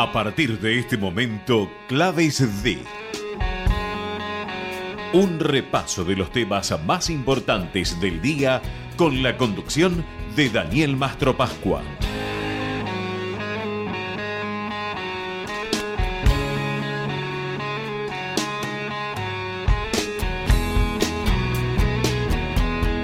A partir de este momento, Claves de. Un repaso de los temas más importantes del día con la conducción de Daniel Mastro Pascua.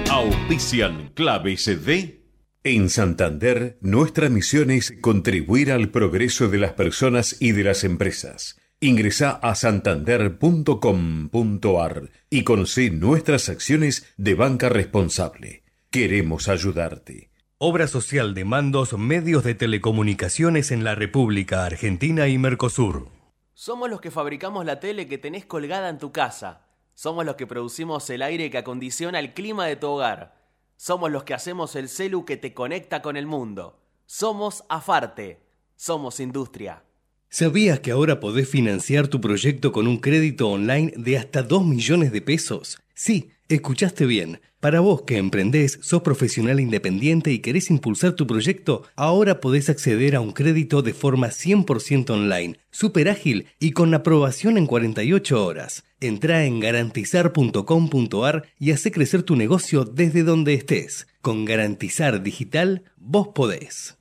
Auspician Claves de en Santander, nuestra misión es contribuir al progreso de las personas y de las empresas. Ingresa a santander.com.ar y conoce nuestras acciones de banca responsable. Queremos ayudarte. Obra social de mandos medios de telecomunicaciones en la República Argentina y Mercosur. Somos los que fabricamos la tele que tenés colgada en tu casa. Somos los que producimos el aire que acondiciona el clima de tu hogar. Somos los que hacemos el celu que te conecta con el mundo. Somos Afarte. Somos industria. ¿Sabías que ahora podés financiar tu proyecto con un crédito online de hasta 2 millones de pesos? Sí, escuchaste bien. Para vos que emprendés, sos profesional independiente y querés impulsar tu proyecto, ahora podés acceder a un crédito de forma 100% online, súper ágil y con aprobación en 48 horas. Entra en garantizar.com.ar y hace crecer tu negocio desde donde estés. Con Garantizar Digital, vos podés.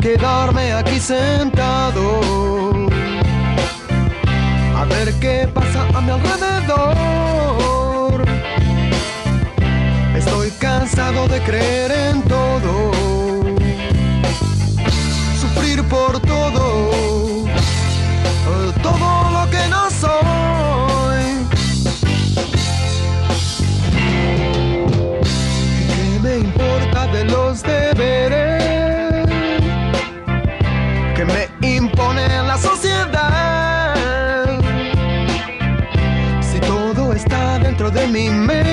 Quedarme aquí sentado. A ver qué pasa a mi alrededor. Estoy cansado de creer en todo, sufrir por todo, dentro de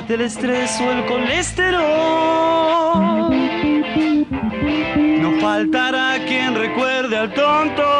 combate el estrés o el colesterol. No faltará quien recuerde al tonto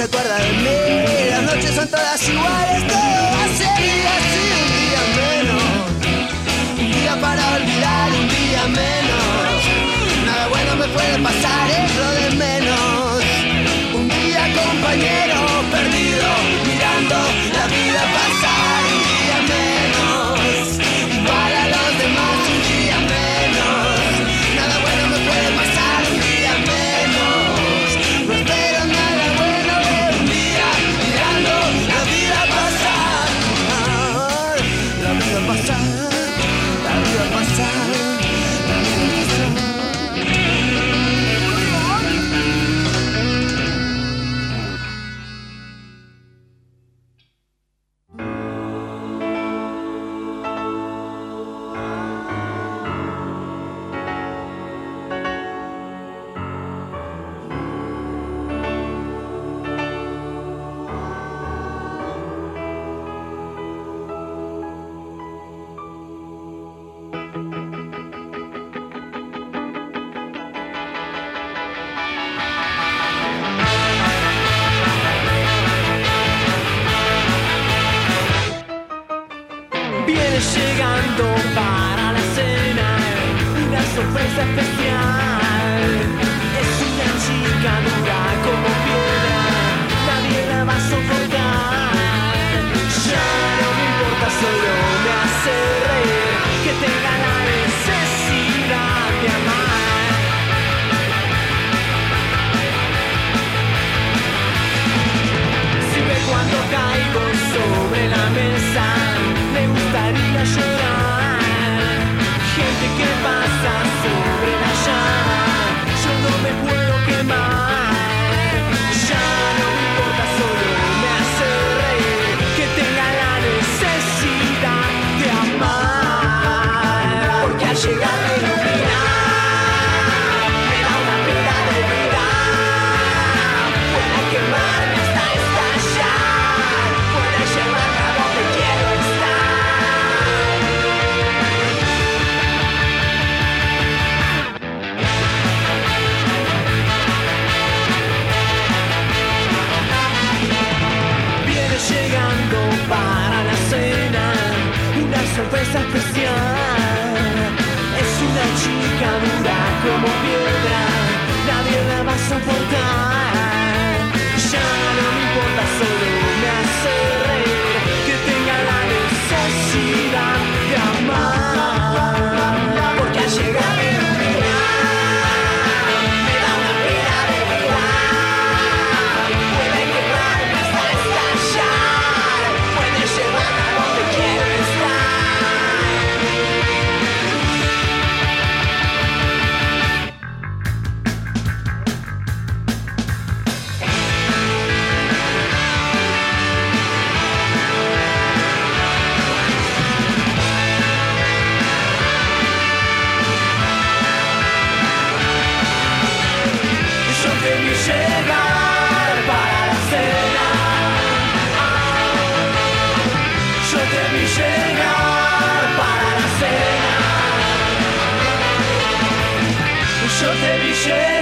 se acuerda de mí. Las noches son todas iguales, todo va a ser así. Un día menos, un día para olvidar, un día menos. Nada bueno me puede pasar, es lo de menos. shame.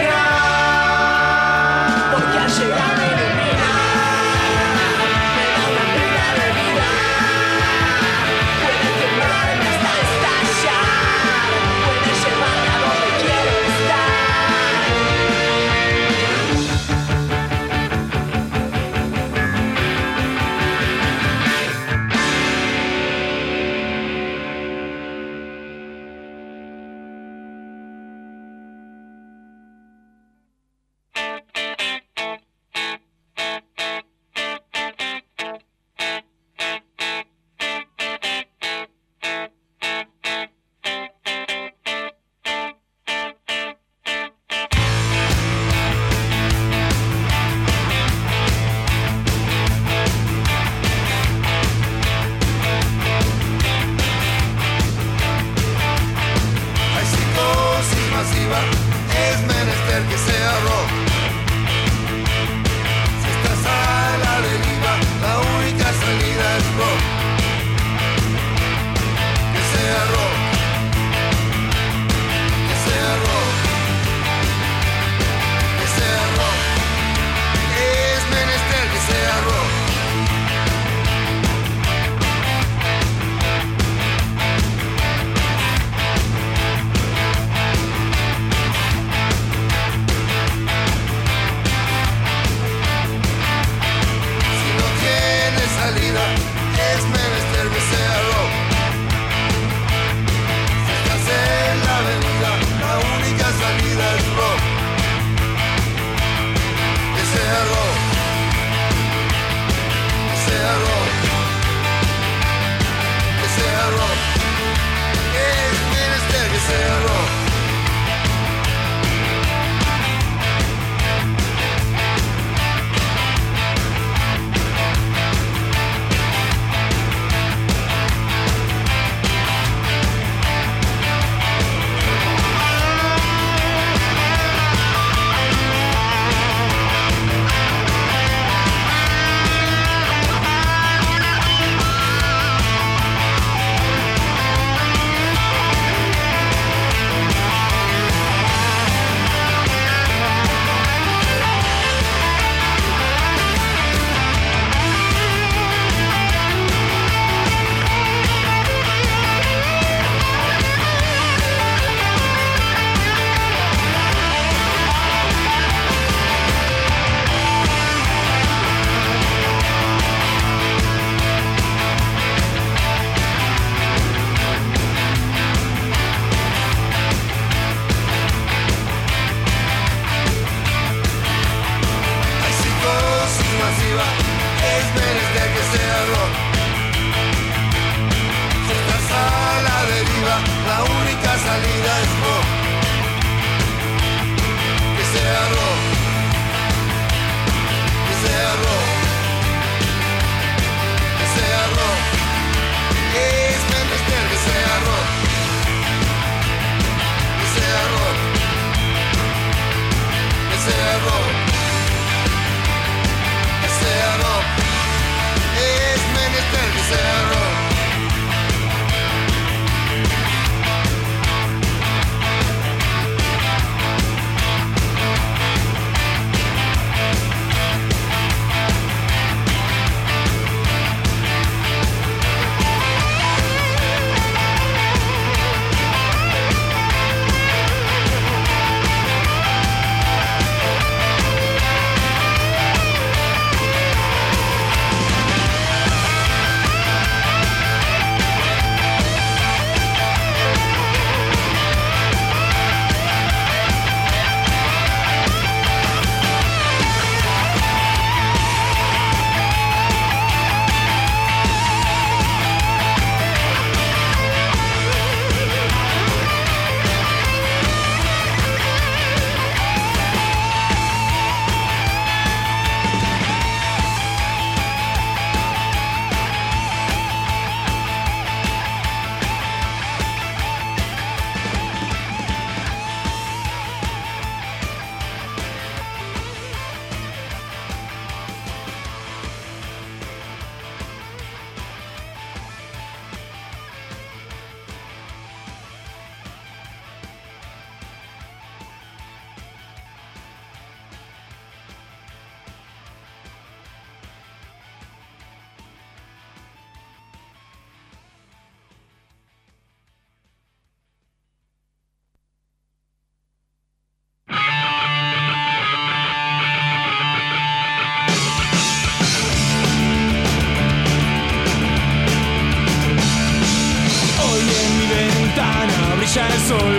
el sol,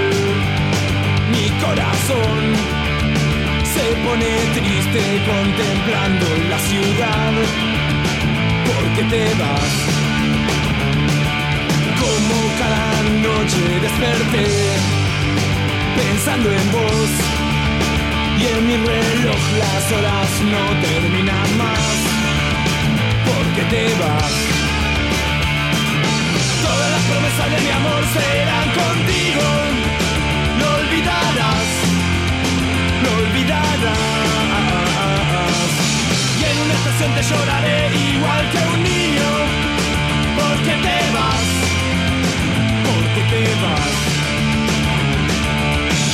mi corazón se pone triste contemplando la ciudad, porque te vas. Como cada noche desperté pensando en vos y en mi reloj las horas no terminan más, porque te vas. De mi amor serán contigo. Lo olvidarás. Lo olvidarás. Y en una estación te lloraré igual que un niño. Porque te vas. Porque te vas.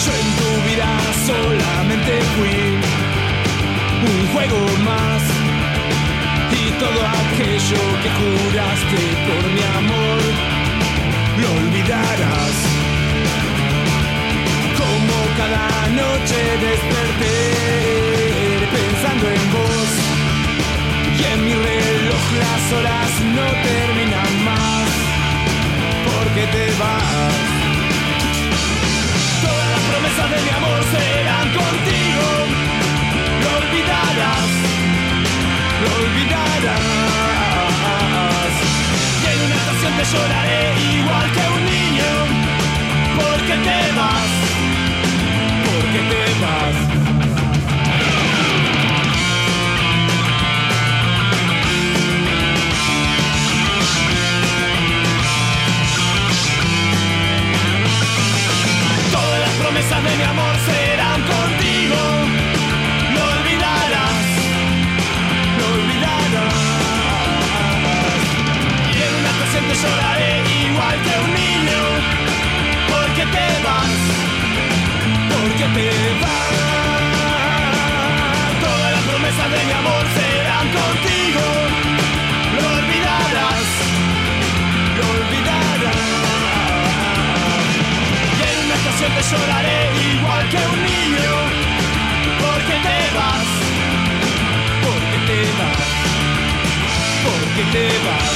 Yo en tu vida solamente fui un juego más. Y todo aquello que juraste por mi amor, lo olvidarás. Como cada noche desperté pensando en vos. Y en mi reloj las horas no terminan más. Porque te vas. Todas las promesas de mi amor serán contigo. Lo olvidarás. Lo olvidarás. Y en una estación te lloraré te. Todas las promesas de mi amor serán contigo. Lo olvidarás, lo olvidarás. Y en una estación te lloraré igual que un niño Porque te vas Porque te vas Porque te vas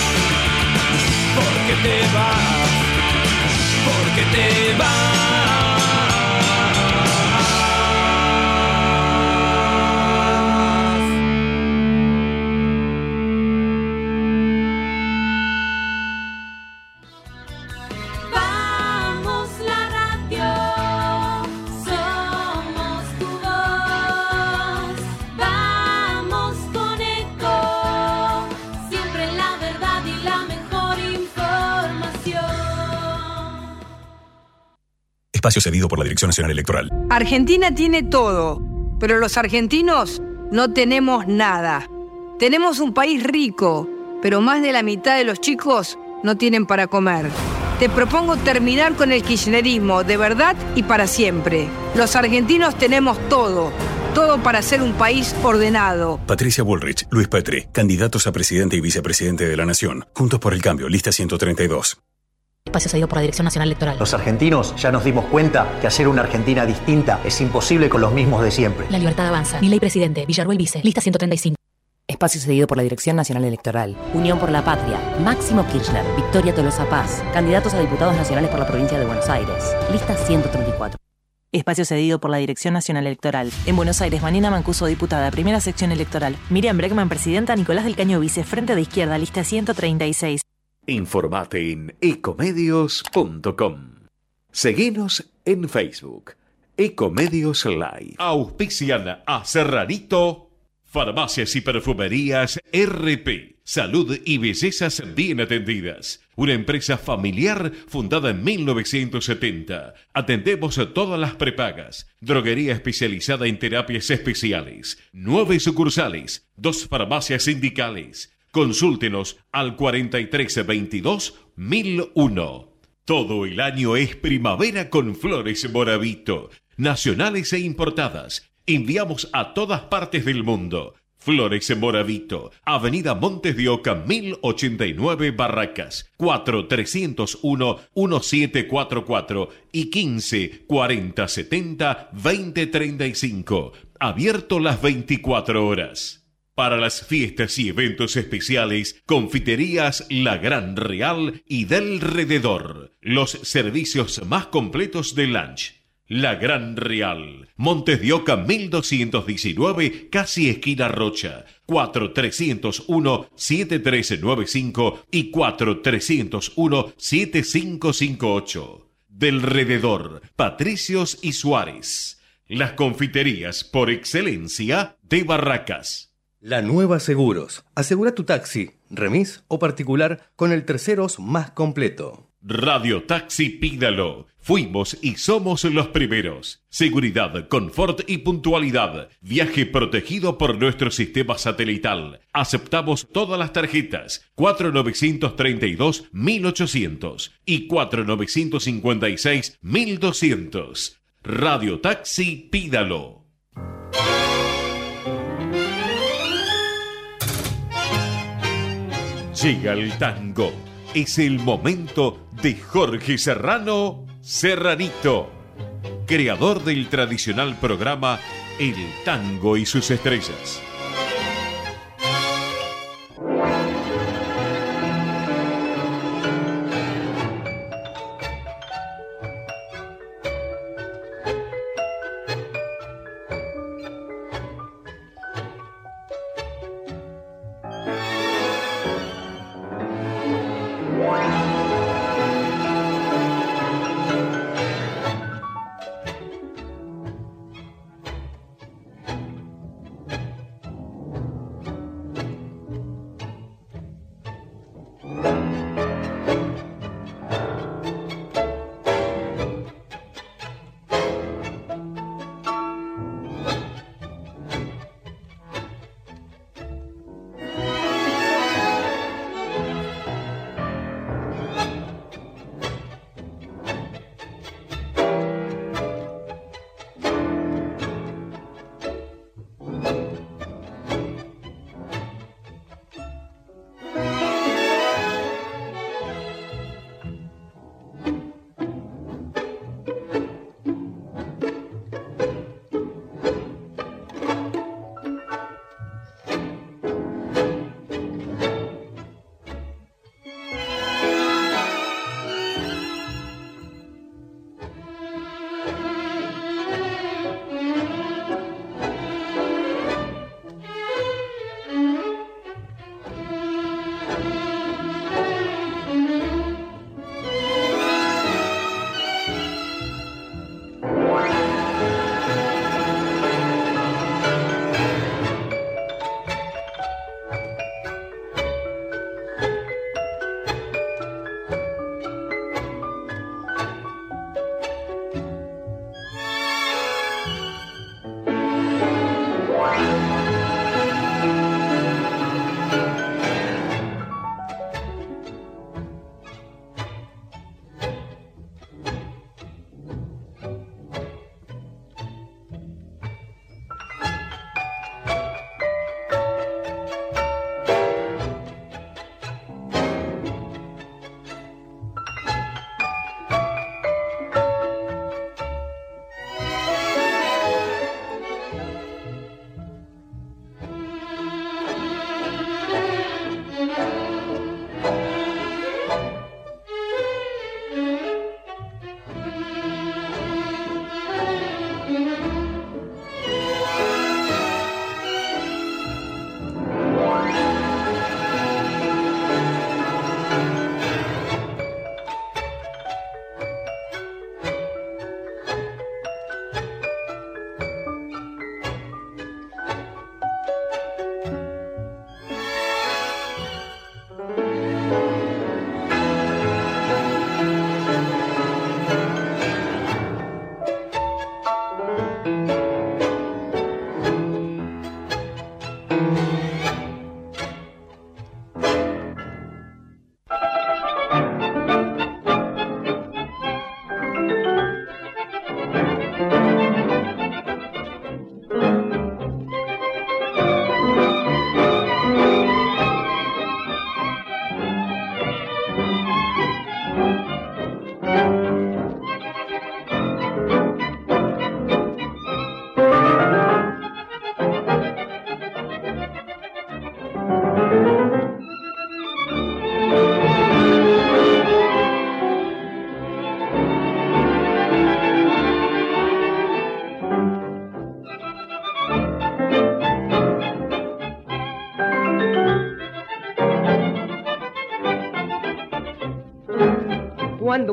Porque te vas Porque te vas Espacio cedido por la Dirección Nacional Electoral. Argentina tiene todo, pero los argentinos no tenemos nada. Tenemos un país rico, pero más de la mitad de los chicos no tienen para comer. Te propongo terminar con el kirchnerismo de verdad y para siempre. Los argentinos tenemos todo, todo para ser un país ordenado. Patricia Bullrich, Luis Petri, candidatos a presidente y vicepresidente de la Nación. Juntos por el cambio, lista 132. Espacio cedido por la Dirección Nacional Electoral. Los argentinos ya nos dimos cuenta que hacer una Argentina distinta es imposible con los mismos de siempre. La libertad avanza. Mi ley presidente, Villarruel vice, lista 135. Espacio cedido por la Dirección Nacional Electoral. Unión por la Patria. Máximo Kirchner. Victoria Tolosa Paz. Candidatos a diputados nacionales por la provincia de Buenos Aires. Lista 134. Espacio cedido por la Dirección Nacional Electoral. En Buenos Aires, Manina Mancuso, diputada, primera sección electoral. Miriam Breckman, presidenta. Nicolás del Caño, vice, frente de izquierda, lista 136. Informate en ecomedios.com. Seguinos en Facebook. Ecomedios Live. Auspician a Serranito, Farmacias y Perfumerías RP. Salud y bellezas bien atendidas. Una empresa familiar fundada en 1970. Atendemos a todas las prepagas. Droguería especializada en terapias especiales. Nueve sucursales. Dos farmacias sindicales. Consúltenos al 4322 1001. Todo el año es primavera con flores Moravito, nacionales e importadas. Enviamos a todas partes del mundo. Flores Moravito, Avenida Montes de Oca, 1089 Barracas, 4301-1744 y 15 40 70 20 35. Abierto las 24 horas. Para las fiestas y eventos especiales, confiterías La Gran Real y del Rededor. Los servicios más completos de lunch. La Gran Real. Montes de Oca 1219, casi esquina Rocha. 4301-7395 y 4301-7558. Del Rededor, Patricios y Suárez. Las confiterías por excelencia de Barracas. La Nueva Seguros. Asegura tu taxi, remis o particular con el terceros más completo. Radio Taxi Pídalo. Fuimos y somos los primeros. Seguridad, confort y puntualidad. Viaje protegido por nuestro sistema satelital. Aceptamos todas las tarjetas. 4932-1800 y 4956-1200. Radio Taxi Pídalo. Llega el tango. Es el momento de Jorge Serrano Serranito, creador del tradicional programa El Tango y sus Estrellas.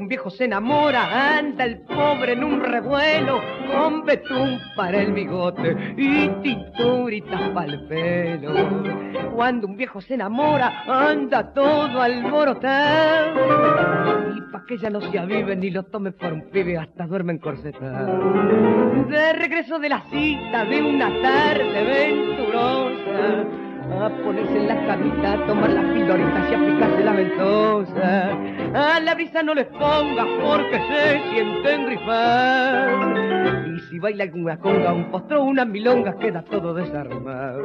Un viejo se enamora, anda el pobre en un revuelo, con betún para el bigote y tinturitas para el pelo. Cuando un viejo se enamora, anda todo alborotado. Y pa' que ella no se avive ni lo tome por un pibe, hasta duerme encorsetado. De regreso de la cita de una tarde venturosa, a ponerse en la camita, a tomar las pildoritas y a picarse la ventosa. A la brisa no les pongas porque se sienten grifar. Y si baila alguna conga, un postro, una milonga, queda todo desarmado.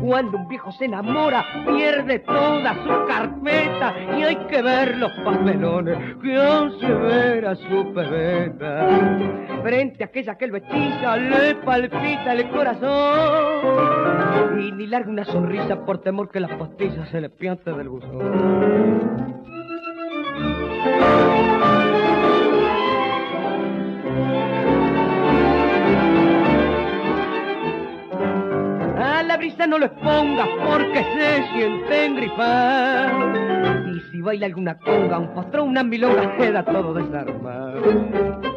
Cuando un viejo se enamora, pierde toda su carpeta y hay que ver los papelones que hace ver a su pebeta. Frente a aquella que el hechiza le palpita el corazón y ni larga una sonrisa por temor que las pastillas se le piante del buzón. A la brisa no les pongas porque se sienten gripar. Y si baila alguna conga, un postrón, una milonga, queda todo desarmado.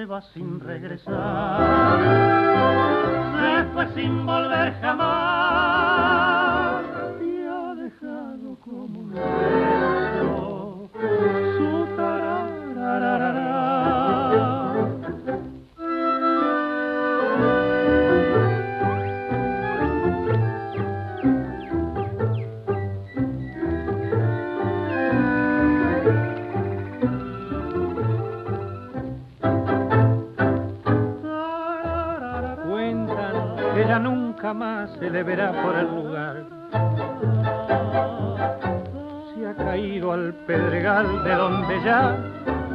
Se va sin regresar. Se fue sin volver jamás verá por el lugar. Se ha caído al pedregal de donde ya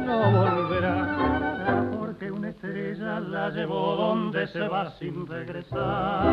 no volverá. Porque una estrella la llevó donde se va sin regresar.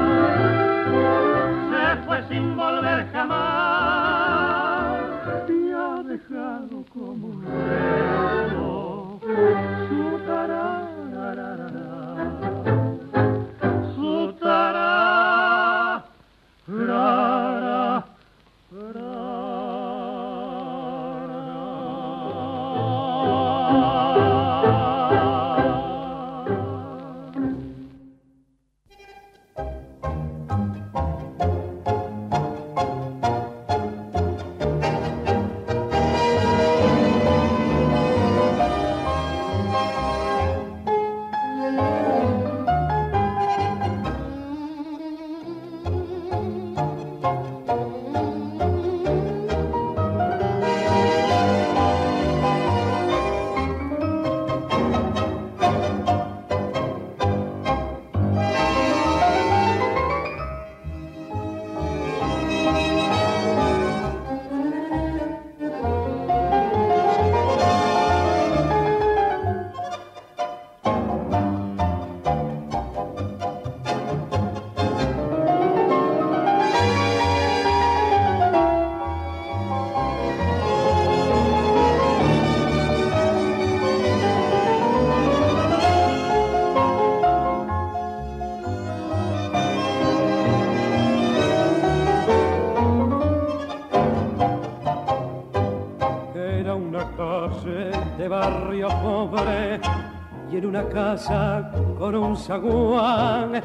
Una casa con un zaguán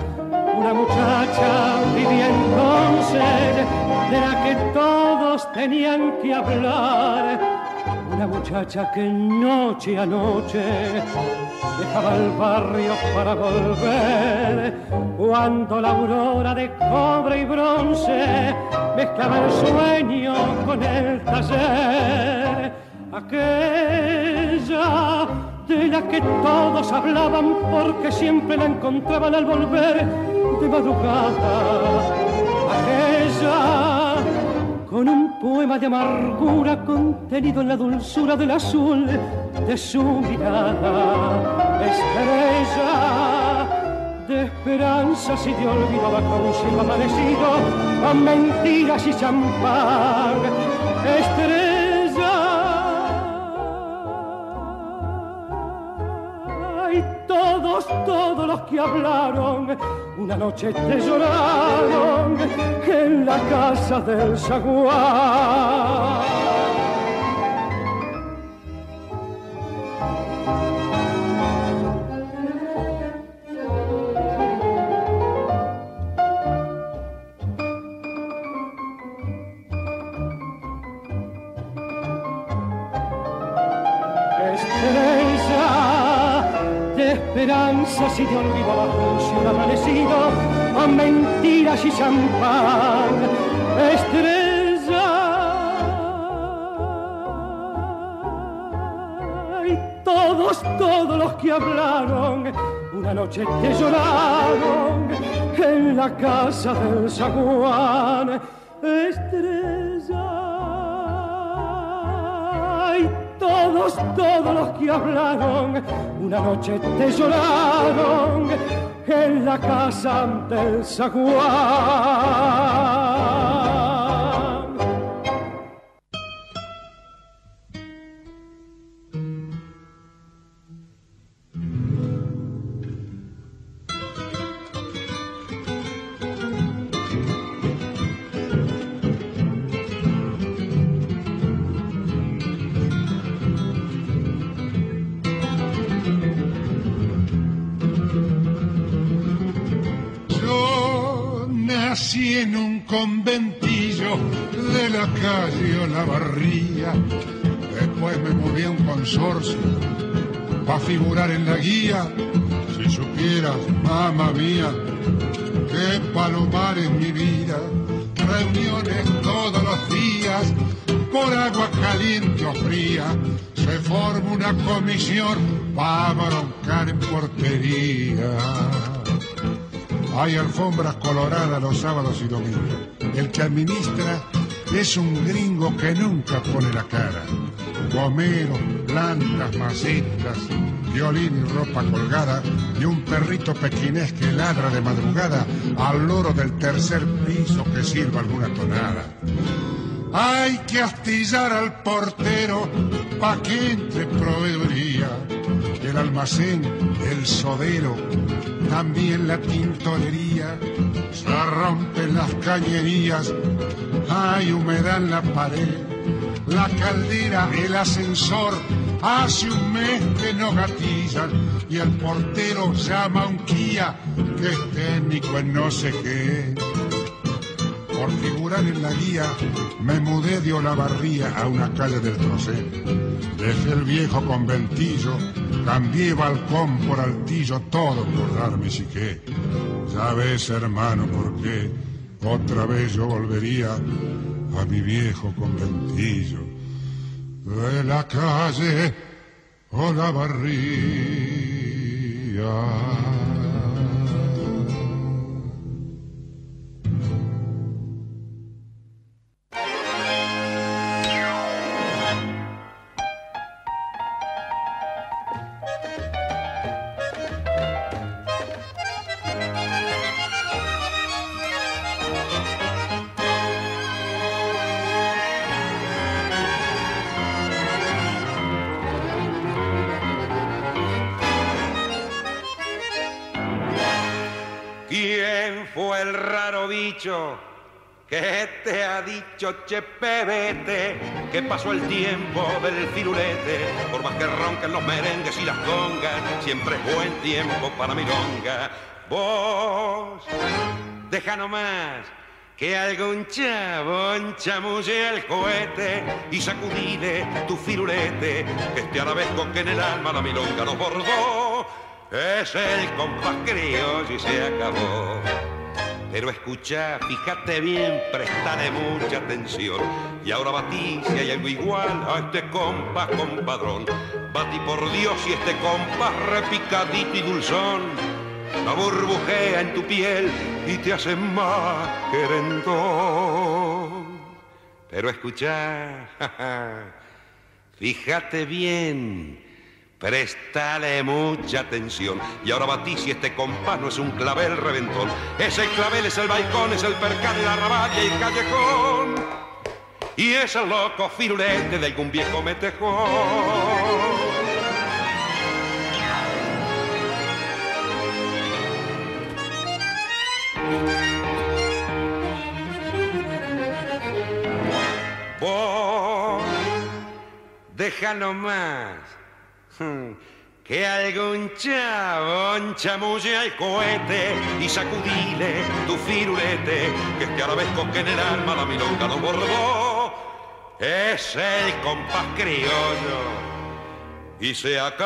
una muchacha vivía entonces de la que todos tenían que hablar. Una muchacha que noche a noche dejaba el barrio para volver cuando la aurora de cobre y bronce mezclaba el sueño con el taller la que todos hablaban porque siempre la encontraban al volver de madrugada aquella con un poema de amargura contenido en la dulzura del azul de su mirada. Estrella de esperanzas y de olvido bajo un cielo amanecido, a mentiras y champán. Estrella. Que hablaron, una noche te lloraron en la casa del zaguán. Esperanzas y de olvido bajo un cielo amanecido, a mentiras y champán. Estrella. Y todos, todos los que hablaron, una noche te lloraron en la casa del zaguán. Estrella. Todos, todos los que hablaron, una noche te lloraron en la casa del zaguán. Nací en un conventillo de la calle Olavarría. Después me moví a un consorcio para figurar en la guía. Si supieras, mamá mía, qué palomar en mi vida. Reuniones todos los días, por agua caliente o fría. Se forma una comisión para broncar en portería. Hay alfombras coloradas los sábados y domingos. El que administra es un gringo que nunca pone la cara. Gomeros, plantas, macetas, violín y ropa colgada y un perrito pequinés que ladra de madrugada al loro del tercer piso que sirva alguna tonada. Hay que astillar al portero pa' que entre proveeduría. El almacén, el sodero, también la tintorería. Se rompen las cañerías, hay humedad en la pared. La caldera, el ascensor, hace un mes que no gatillan. Y el portero llama a un Kia que es técnico en no sé qué. Figurar en la guía, me mudé de Olavarría a una calle del Trocé. Dejé el viejo conventillo, cambié balcón por altillo, todo por darme psique. Ya ves, hermano, por qué otra vez yo volvería a mi viejo conventillo de la calle Olavarría. Ha dicho Chepe Vete? Que pasó el tiempo del firulete. Por más que ronquen los merengues y las congas, siempre es buen tiempo para milonga. Vos, deja nomás que algún chabón chamulle el cohete y sacudile tu firulete, que este arabesco que en el alma la milonga nos bordó. Es el compás criollo y se acabó. Pero escucha, fíjate bien, prestale mucha atención. Y ahora batí si hay algo igual a este compás compadrón. Batí por Dios y este compás repicadito y dulzón. La burbujea en tu piel y te hace más querendón. Pero escucha, fíjate bien. Préstale mucha atención. Y ahora batí si este compás no es un clavel reventón. Ese clavel es el balcón, es el percal, la raballa y el callejón. Y es el loco firulete de algún viejo metejón. Vos, déjalo más. Hmm, Que algún chabón chamulle al cohete y sacudile tu firulete, que este arabesco que en el alma la milonga nos bordó, es el compás criollo. Y se acabó.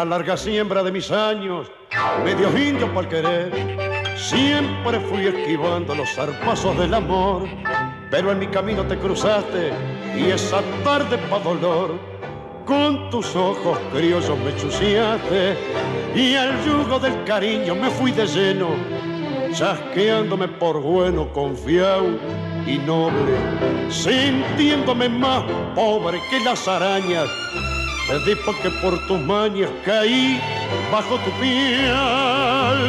La larga siembra de mis años, medio indio por querer. Siempre fui esquivando los zarpazos del amor, pero en mi camino te cruzaste y esa tarde pa' dolor, con tus ojos criollos me chuciaste y al yugo del cariño me fui de lleno, chasqueándome por bueno, confiado y noble, sintiéndome más pobre que las arañas. Perdí porque por tus mañas caí bajo tu piel.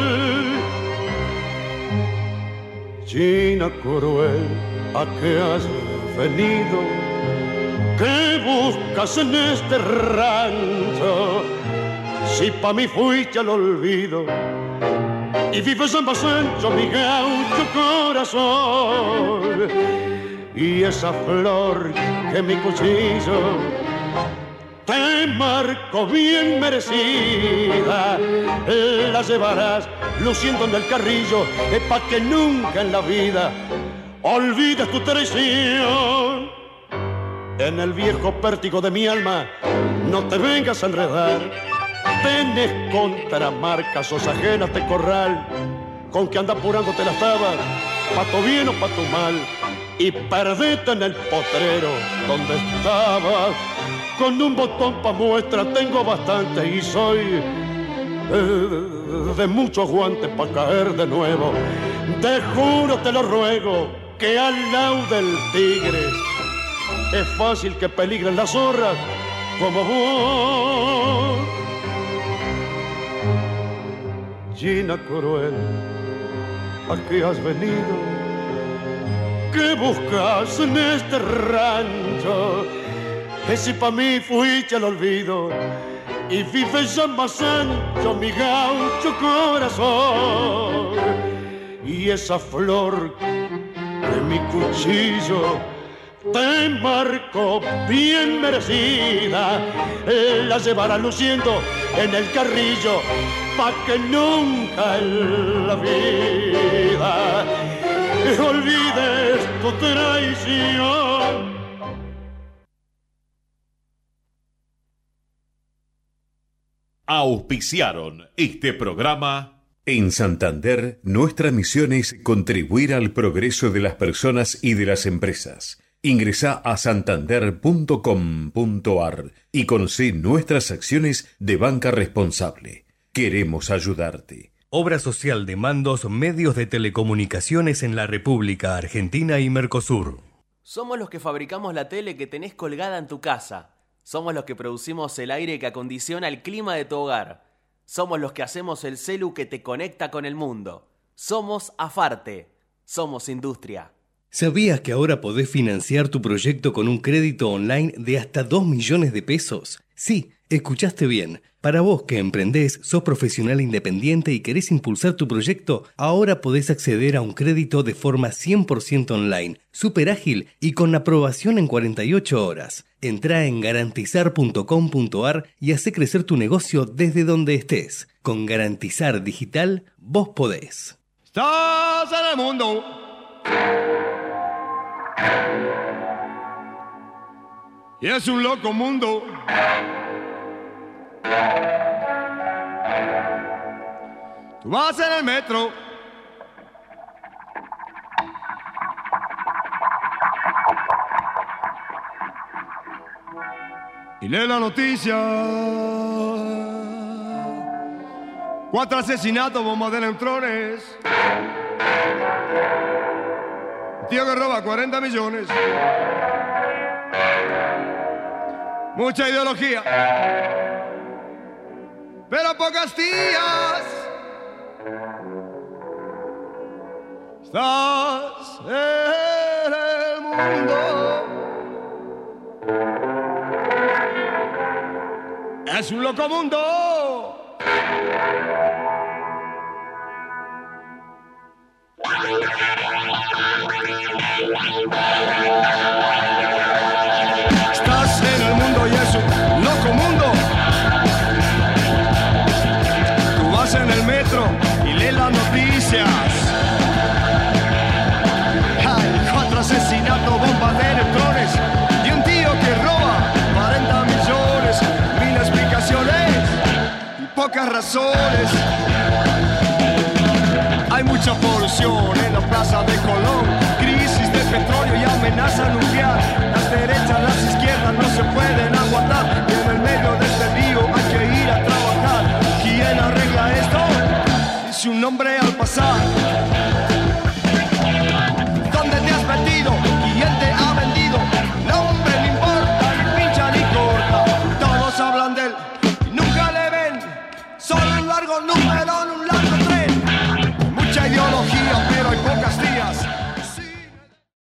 China cruel, ¿a qué has venido? ¿Qué buscas en este rancho? Si pa' mí fuiste al olvido y vives en más ancho mi gaucho corazón y esa flor que mi cuchillo te marco bien merecida. La llevarás luciendo en el carrillo es pa' que nunca en la vida olvides tu traición. En el viejo pértigo de mi alma no te vengas a enredar. Tenés contramarcas o ajenas de corral con que anda apurándote las tabas, pa' tu bien o pa' tu mal, y perdete en el potrero donde estabas. Con un botón pa' muestra tengo bastante y soy de muchos guantes pa' caer de nuevo. Te juro, te lo ruego, que al lado del tigre es fácil que peligren las zorras como vos. Gina cruel, ¿a qué has venido? ¿Qué buscas en este rancho? Que si pa' mí fuiste al olvido y ya más ancho mi gaucho corazón y esa flor de mi cuchillo te marcó bien merecida, la llevará luciendo en el carrillo pa' que nunca en la vida olvides tu traición. Auspiciaron este programa. En Santander, nuestra misión es contribuir al progreso de las personas y de las empresas. Ingresa a santander.com.ar y conoce nuestras acciones de banca responsable. Queremos ayudarte. Obra social de mandos medios de telecomunicaciones en la República Argentina y Mercosur. Somos los que fabricamos la tele que tenés colgada en tu casa. Somos los que producimos el aire que acondiciona el clima de tu hogar. Somos los que hacemos el celu que te conecta con el mundo. Somos Afarte. Somos industria. ¿Sabías que ahora podés financiar tu proyecto con un crédito online de hasta 2 millones de pesos? Sí, escuchaste bien. Para vos que emprendés, sos profesional independiente y querés impulsar tu proyecto, ahora podés acceder a un crédito de forma 100% online, súper ágil y con aprobación en 48 horas. Entrá en garantizar.com.ar y hace crecer tu negocio desde donde estés. Con Garantizar Digital, vos podés. Estás en el mundo. Y es un loco mundo. Tú vas en el metro. Y lee la noticia. Cuatro asesinatos, bombas de neutrones. Tío que roba 40 millones. Mucha ideología. Pero pocas tías. Estás en el mundo. Es un loco mundo. Girasoles. Hay mucha polución en la plaza de Colón, crisis de petróleo y amenaza nuclear. Las derechas, las izquierdas no se pueden aguantar. Y en el medio de este río hay que ir a trabajar. ¿Quién arregla esto? Dice un hombre al pasar.